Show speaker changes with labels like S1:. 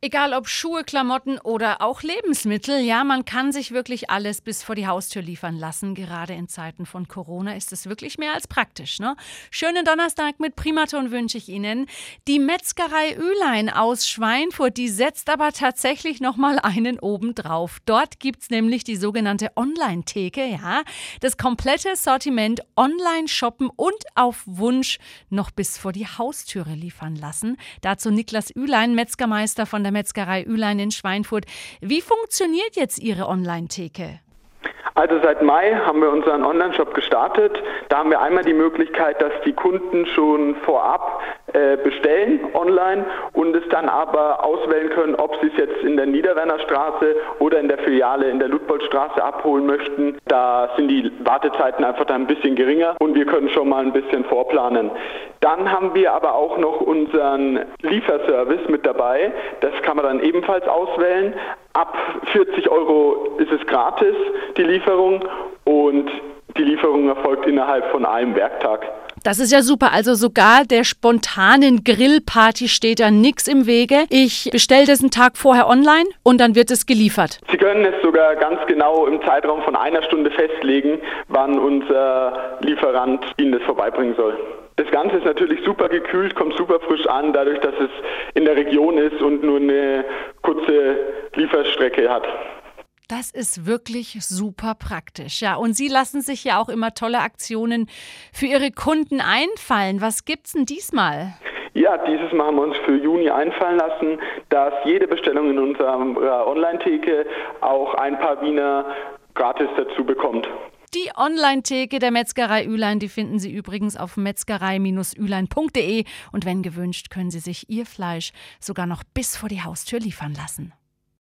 S1: Egal ob Schuhe, Klamotten oder auch Lebensmittel, ja, man kann sich wirklich alles bis vor die Haustür liefern lassen. Gerade in Zeiten von Corona ist es wirklich mehr als praktisch. Ne? Schönen Donnerstag mit Primaton wünsche ich Ihnen. Die Metzgerei Ülein aus Schweinfurt, die setzt aber tatsächlich noch mal einen oben drauf. Dort gibt es nämlich die sogenannte Online-Theke, ja. Das komplette Sortiment online shoppen und auf Wunsch noch bis vor die Haustüre liefern lassen. Dazu Niklas Ülein, Metzgermeister von der der Metzgerei Ülein in Schweinfurt. Wie funktioniert jetzt Ihre Online-Theke?
S2: Also seit Mai haben wir unseren Online-Shop gestartet. Da haben wir einmal die Möglichkeit, dass die Kunden schon vorab äh, bestellen online und es dann aber auswählen können, ob sie der Niederwerner Straße oder in der Filiale in der Ludboldstraße abholen möchten. Da sind die Wartezeiten einfach dann ein bisschen geringer und wir können schon mal ein bisschen vorplanen. Dann haben wir aber auch noch unseren Lieferservice mit dabei. Das kann man dann ebenfalls auswählen. Ab 40 Euro ist es gratis, die Lieferung, und die Lieferung erfolgt innerhalb von einem Werktag.
S1: Das ist ja super. Also sogar der spontanen Grillparty steht da nichts im Wege. Ich bestelle das einen Tag vorher online und dann wird es geliefert.
S2: Sie können es sogar ganz genau im Zeitraum von einer Stunde festlegen, wann unser Lieferant Ihnen das vorbeibringen soll. Das Ganze ist natürlich super gekühlt, kommt super frisch an, dadurch, dass es in der Region ist und nur eine kurze Lieferstrecke hat.
S1: Das ist wirklich super praktisch. Ja, und Sie lassen sich ja auch immer tolle Aktionen für Ihre Kunden einfallen. Was gibt's denn diesmal?
S2: Ja, dieses Mal haben wir uns für Juni einfallen lassen, dass jede Bestellung in unserer Online-Theke auch ein paar Wiener gratis dazu bekommt.
S1: Die Online-Theke der Metzgerei Ülein, die finden Sie übrigens auf metzgerei-ülein.de und wenn gewünscht, können Sie sich Ihr Fleisch sogar noch bis vor die Haustür liefern lassen.